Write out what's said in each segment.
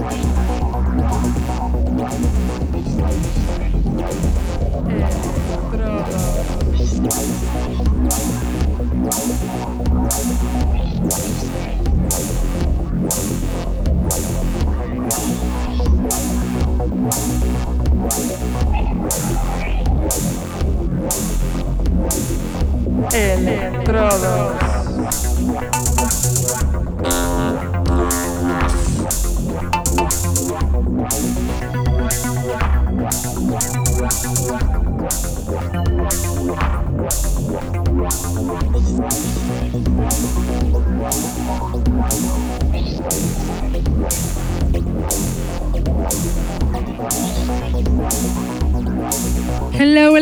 Estrada. Electrodos.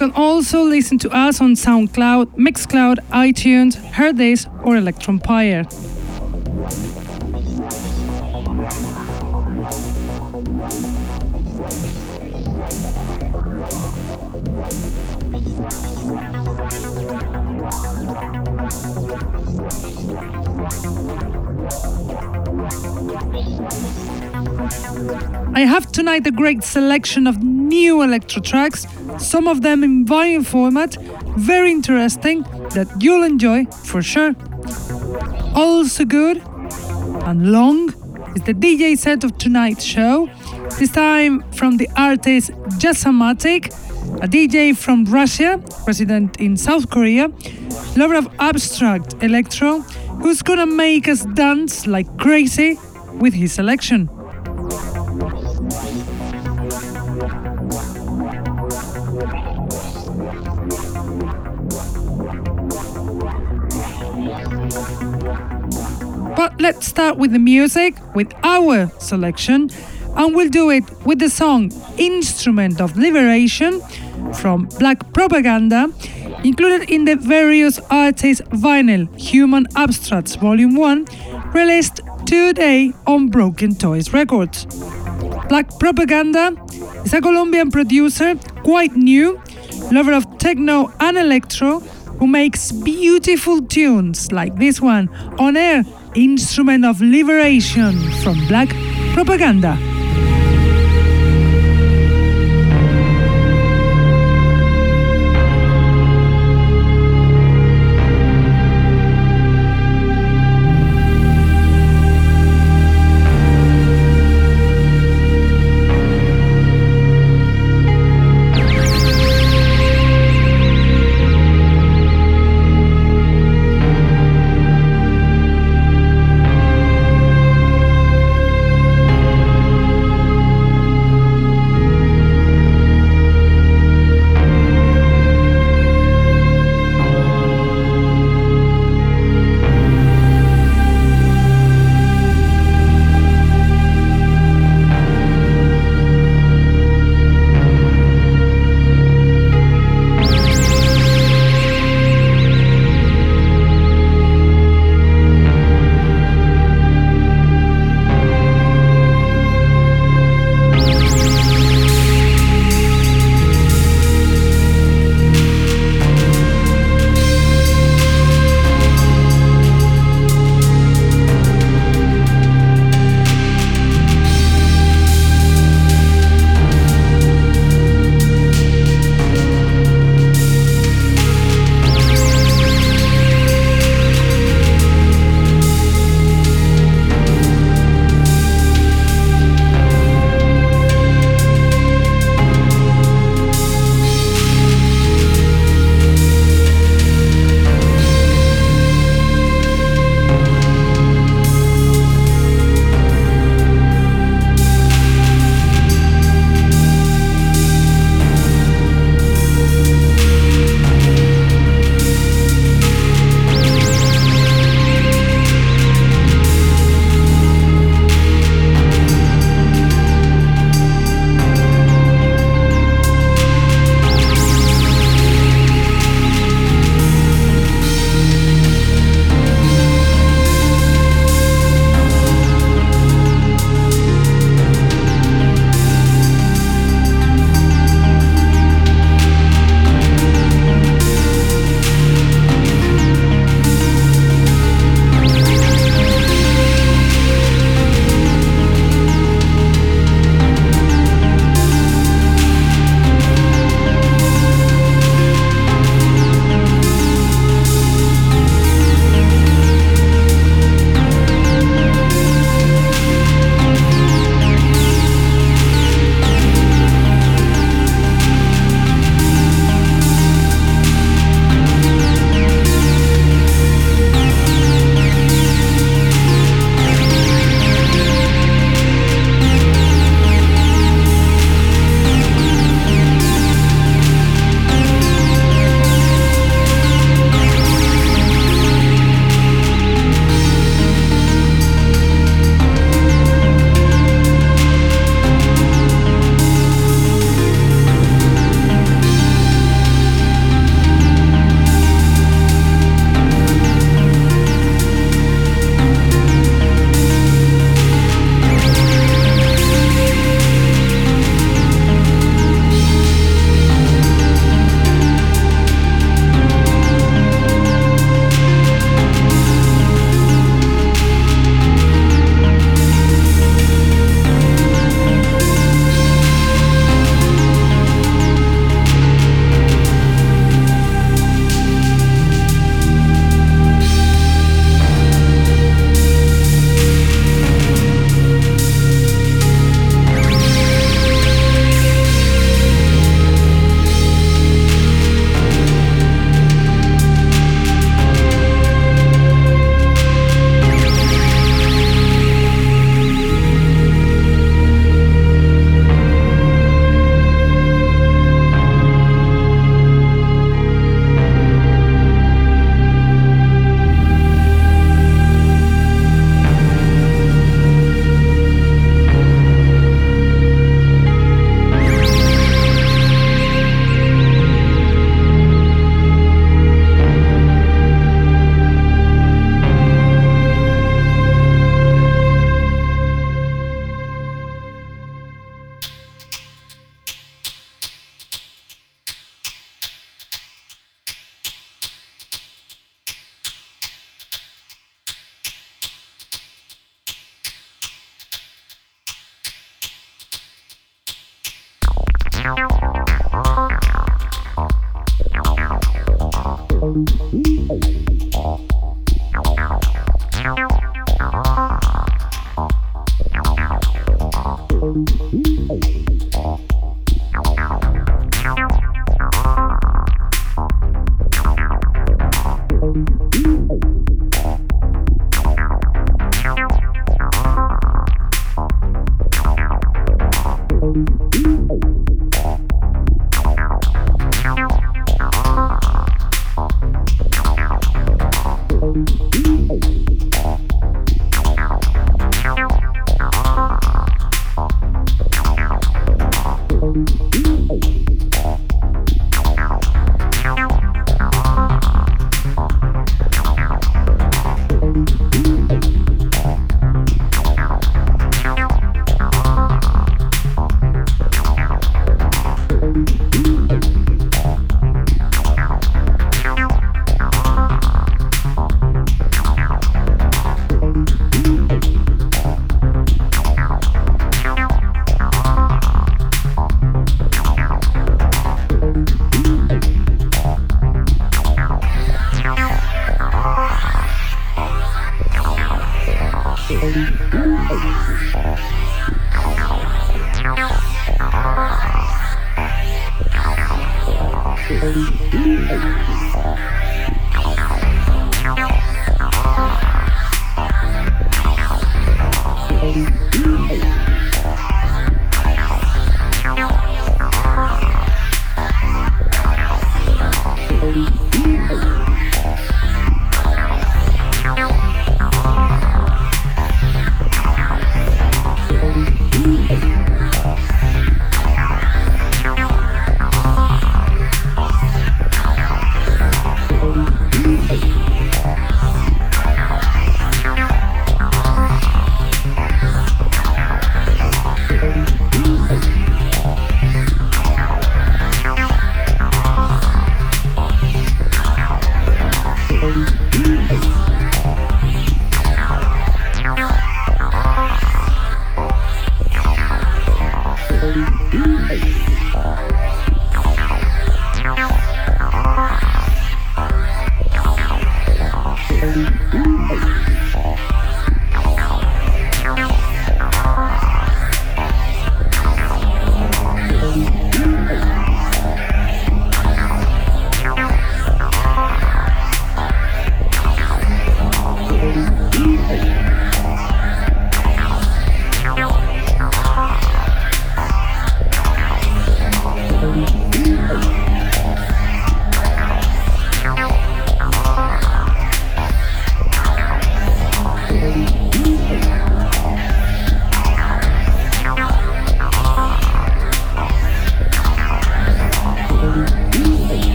Can also listen to us on SoundCloud, Mixcloud, iTunes, Hearthis, or Electronpire. I have tonight a great selection of new electro tracks, some of them in vinyl format, very interesting, that you'll enjoy for sure. Also good and long is the DJ set of tonight's show, this time from the artist Jazzamatic, a DJ from Russia, resident in South Korea, lover of abstract electro, who's gonna make us dance like crazy with his selection. But let's start with the music, with our selection, and we'll do it with the song Instrument of Liberation from Black Propaganda, included in the various artists vinyl Human Abstracts Volume 1, released today on Broken Toys Records. Black Propaganda is a Colombian producer, quite new, lover of techno and electro, who makes beautiful tunes like this one on air Instrument of Liberation from Black Propaganda.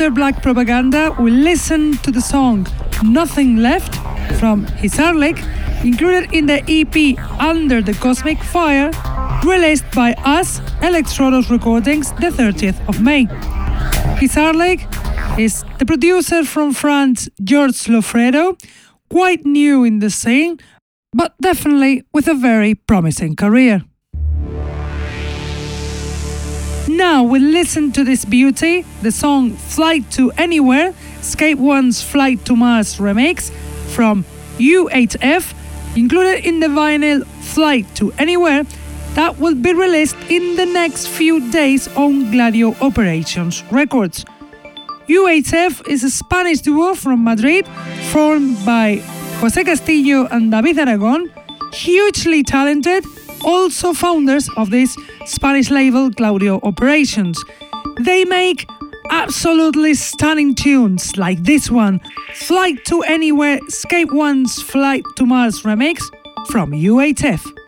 After Black Propaganda, we listen to the song Nothing Left from Hisarlik, included in the EP Under the Cosmic Fire, released by us, Electrodos Recordings, the 30th of May. Hisarlik is the producer from France, George Lofredo, quite new in the scene, but definitely with a very promising career. Now we listen to this beauty, the song Flight to Anywhere, Scape One's Flight to Mars remix from U8F, included in the vinyl Flight to Anywhere, that will be released in the next few days on Gladio Operations Records. U8F is a Spanish duo from Madrid formed by Jose Castillo and David Aragon, hugely talented also founders of this Spanish label Gladio Operations. They make absolutely stunning tunes like this one, Flight to Anywhere, Scape One's Flight to Mars remix from U8F.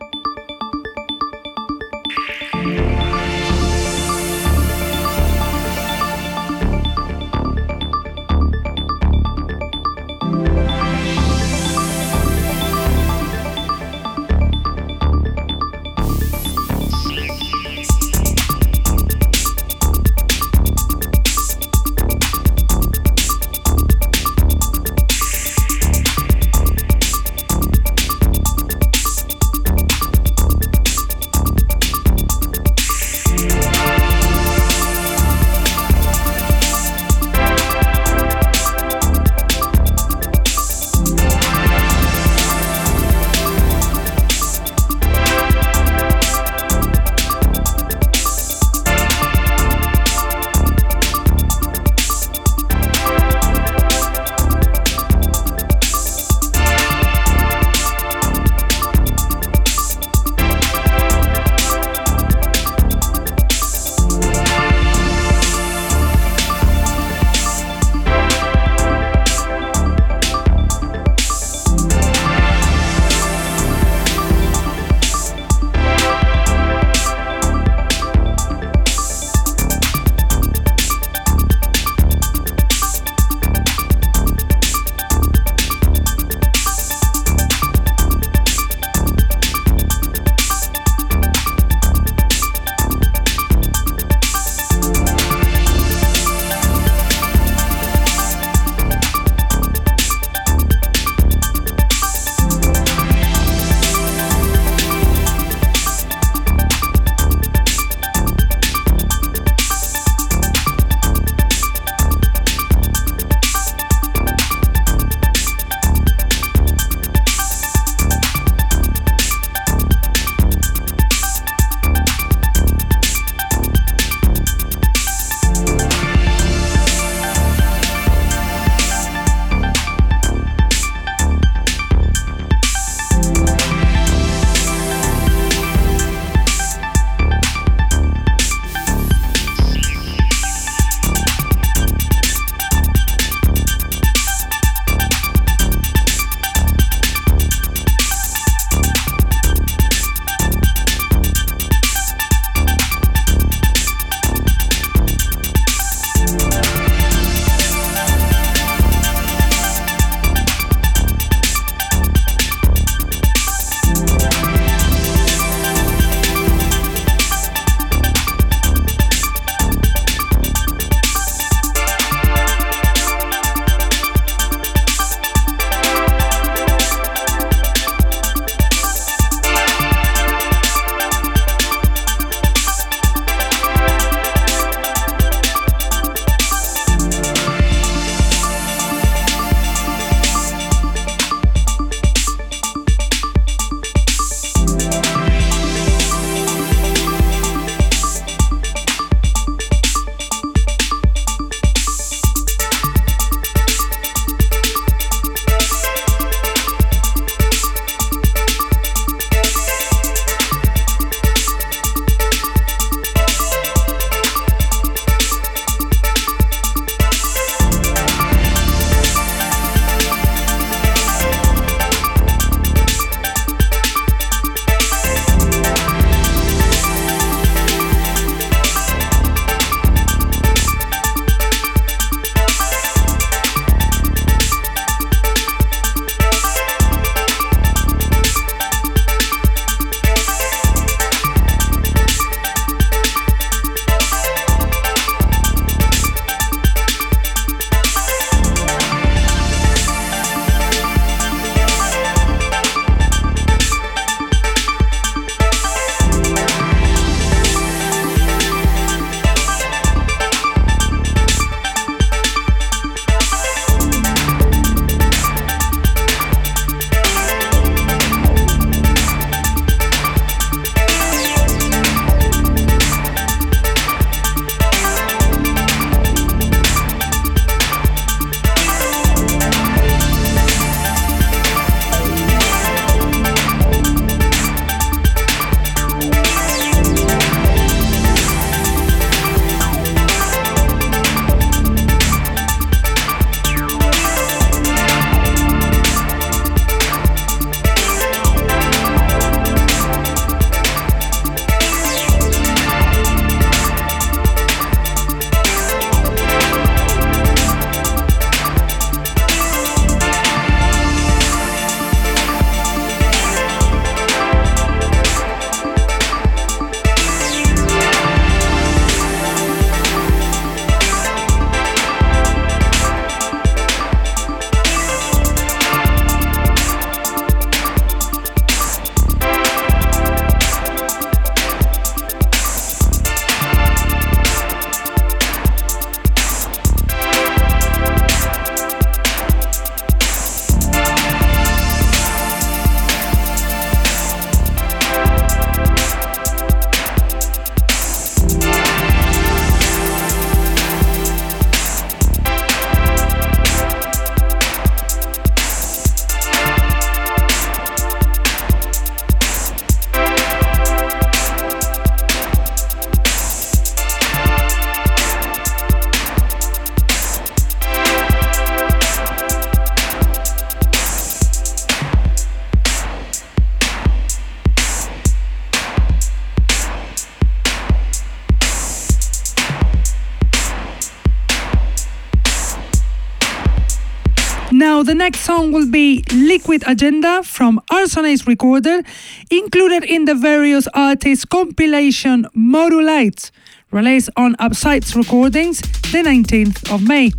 The next song will be Liquid Agenda from Arsonist Recorder, included in the various artists compilation Modulite, released on Upsides Recordings the 19th of May.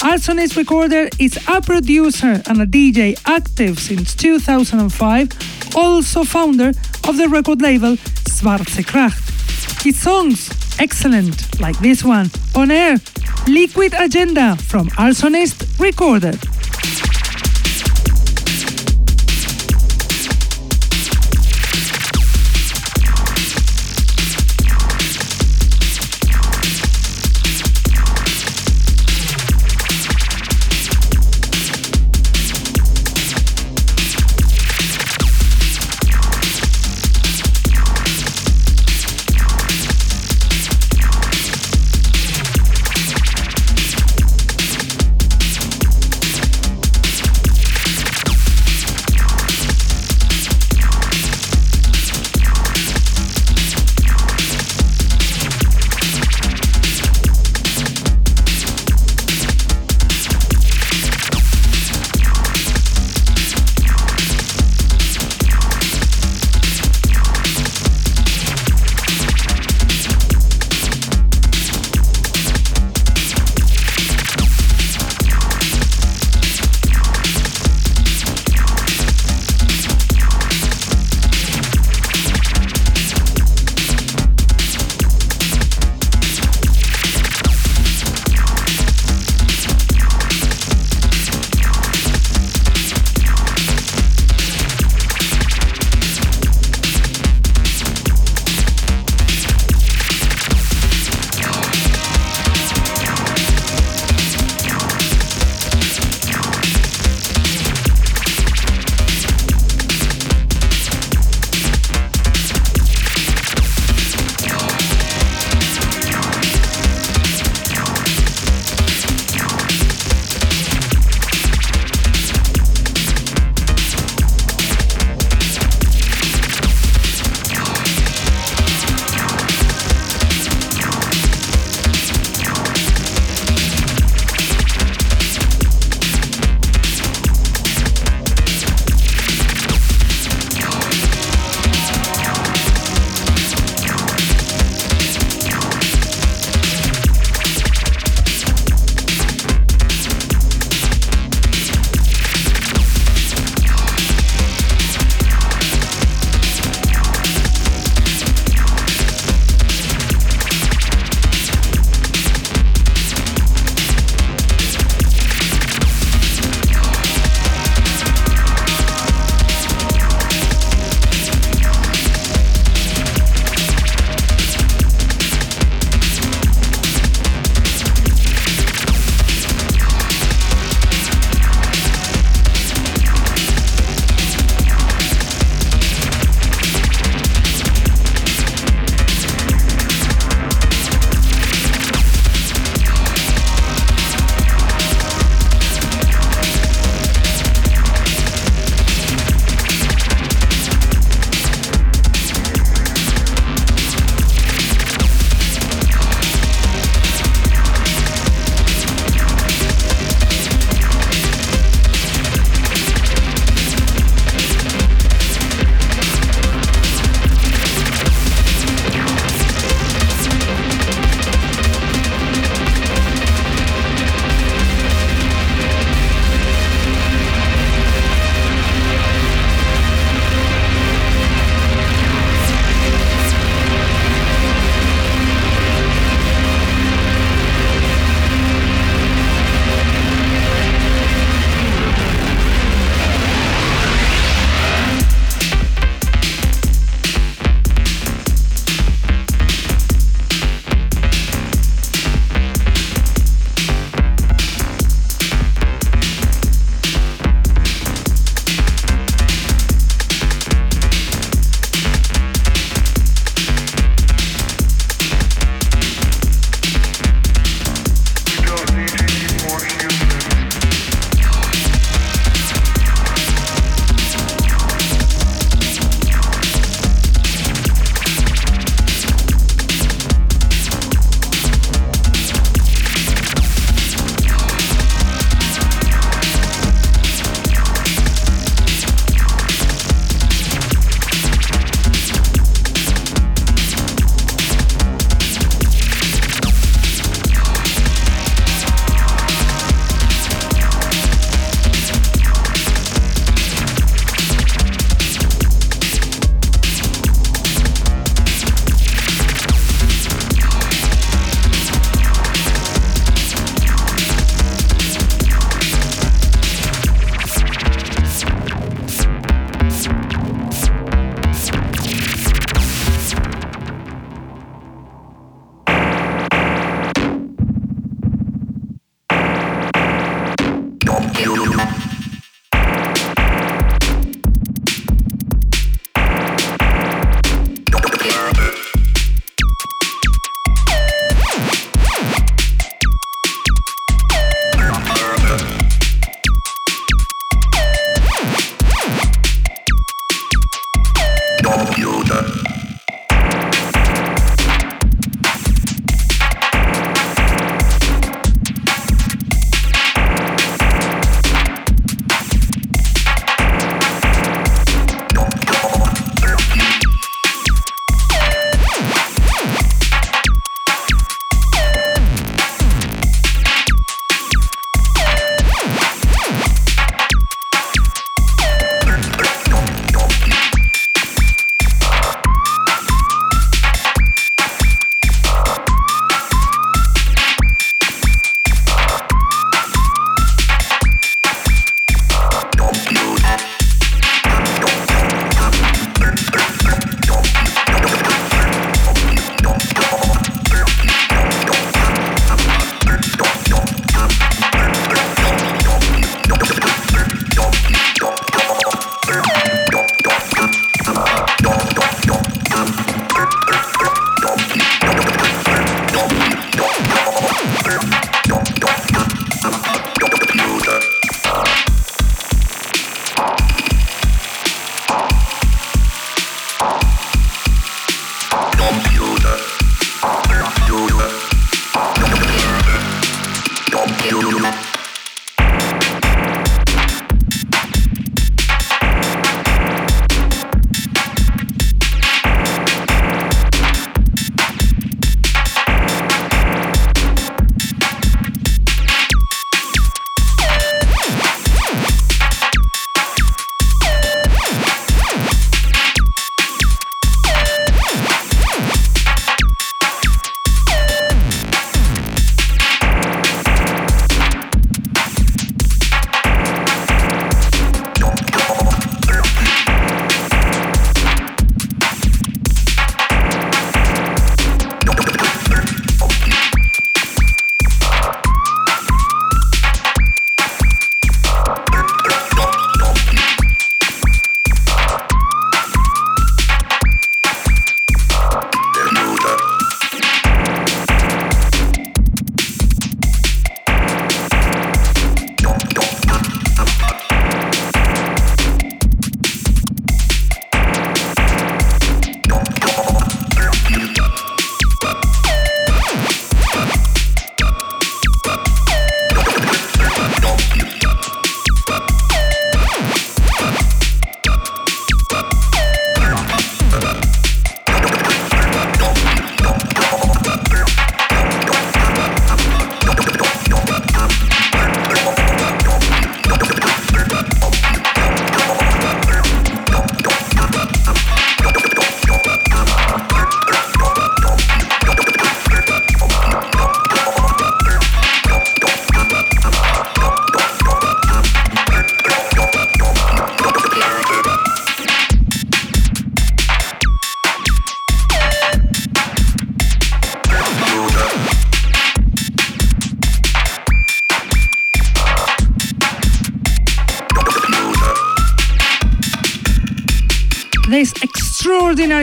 Arsonist Recorder is a producer and a DJ active since 2005, also founder of the record label Schwarze Kracht. His songs, excellent, like this one, on air, Liquid Agenda from Arsonist Recorder.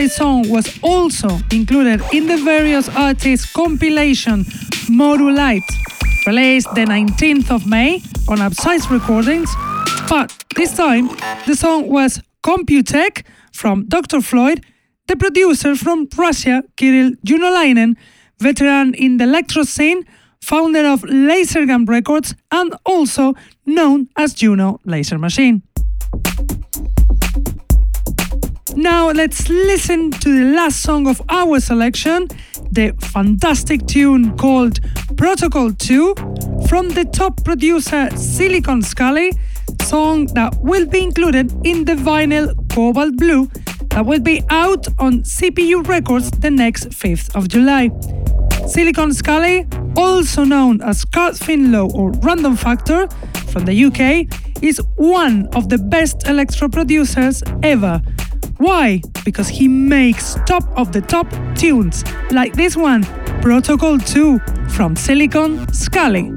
Extraordinary song was also included in the various artists' compilation Light, released the 19th of May on Upsize Recordings, but this time the song was Computech from Dr. Floyd, the producer from Russia, Kirill Junolainen, veteran in the electro scene, founder of Lasergun Records, and also known as Juno Laser Machine. Now let's listen to the last song of our selection, the fantastic tune called Protocol 2 from the top producer Silicon Scally, song that will be included in the vinyl Cobalt Blue that will be out on CPU Records the next 5th of July. Silicon Scally, also known as Carl Finlow or Random Factor from the UK, is one of the best electro producers ever why? Because he makes top of the top tunes, like this one, Protocol 2 from Silicon Scally.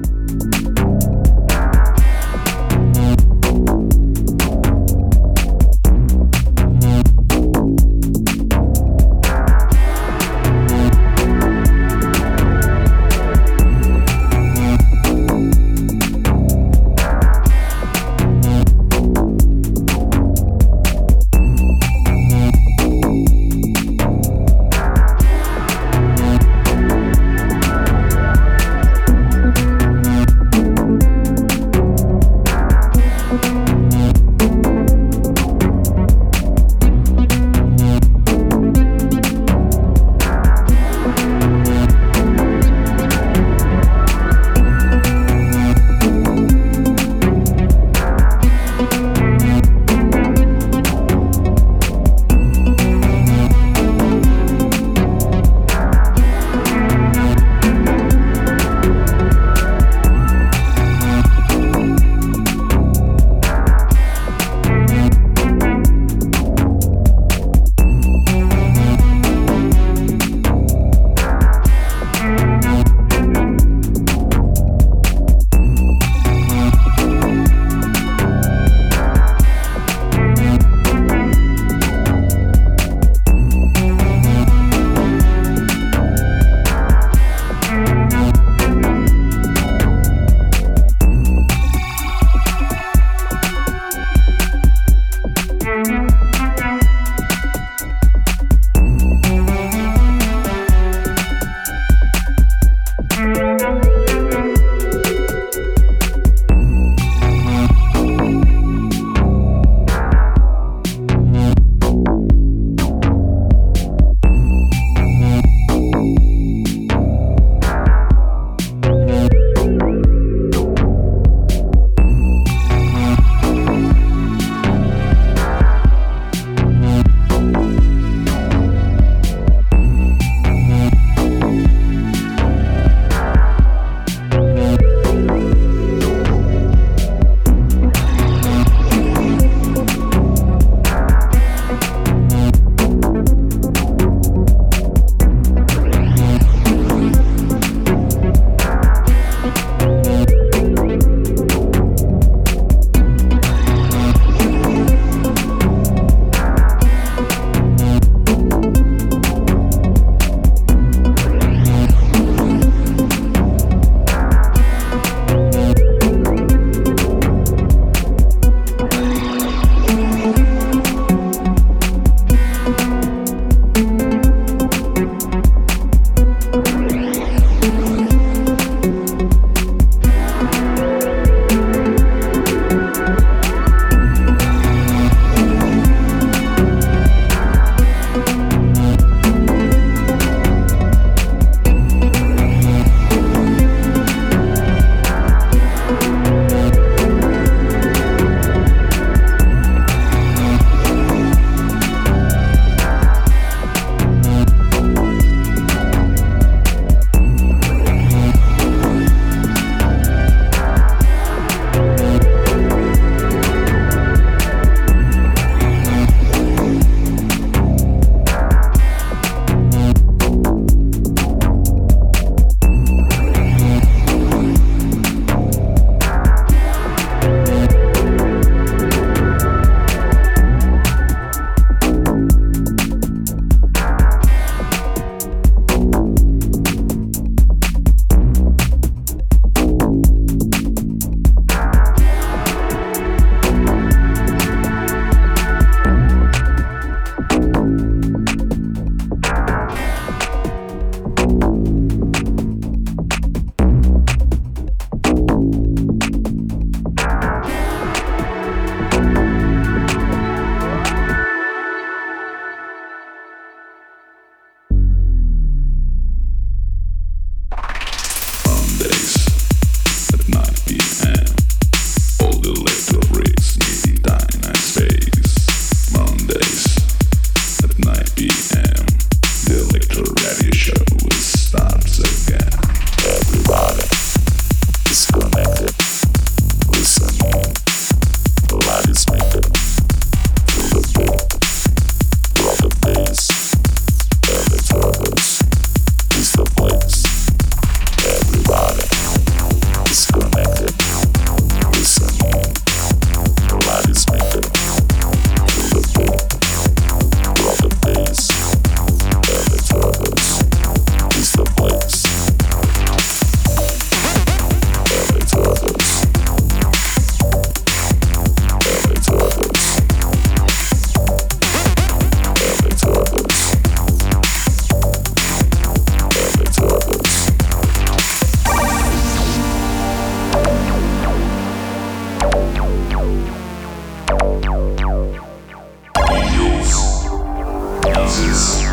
houses.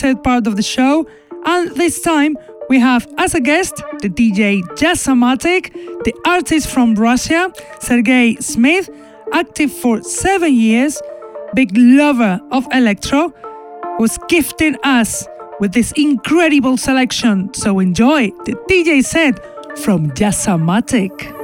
Set part of the show, and this time we have as a guest the DJ Jazzamatic, the artist from Russia, Sergey Smith, active for seven years, big lover of electro, who's gifting us with this incredible selection. So enjoy the DJ set from Jazzamatic.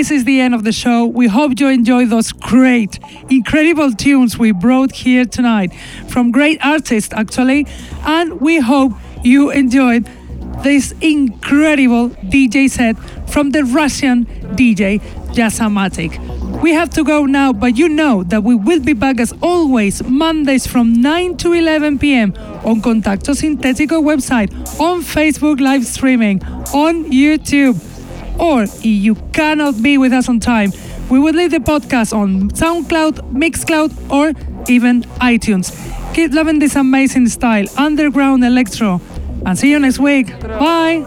This is the end of the show. We hope you enjoy those great, incredible tunes we brought here tonight from great artists, actually. And we hope you enjoyed this incredible DJ set from the Russian DJ Jazzamatic. We have to go now, but you know that we will be back as always Mondays from 9 to 11 p.m. on Contacto Sintetico website, on Facebook live streaming, on YouTube or if you cannot be with us on time, we will leave the podcast on SoundCloud, Mixcloud, or even iTunes. Keep loving this amazing style, underground electro, and see you next week. Bye.